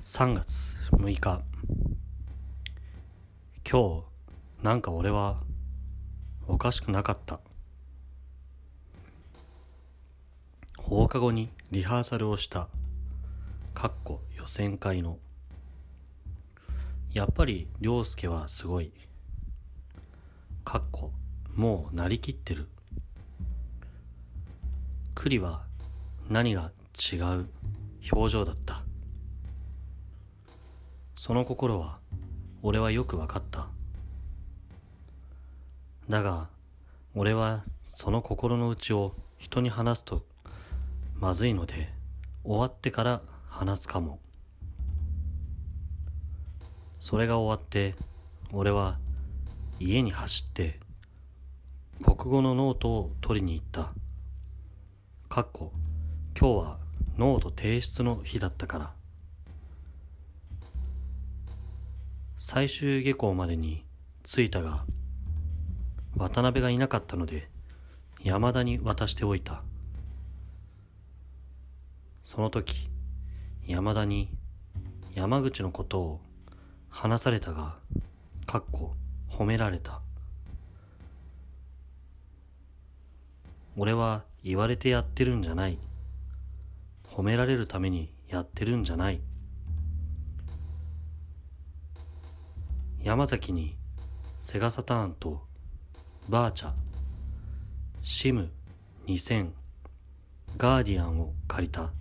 3月6日。今日なんか俺はおかしくなかった。放課後にリハーサルをした。かっこ予選会の。やっぱり涼介はすごい。かっこもうなりきってる。栗は何が違う？表情だった。その心は俺はよくわかった。だが俺はその心の内を人に話すとまずいので終わってから話すかも。それが終わって俺は家に走って国語のノートを取りに行った。かっこ今日はノート提出の日だったから。最終下校までに着いたが渡辺がいなかったので山田に渡しておいた。その時山田に山口のことを話されたがかっこ褒められた。俺は言われてやってるんじゃない。褒められるためにやってるんじゃない。山崎にセガサターンとバーチャシム2000ガーディアンを借りた。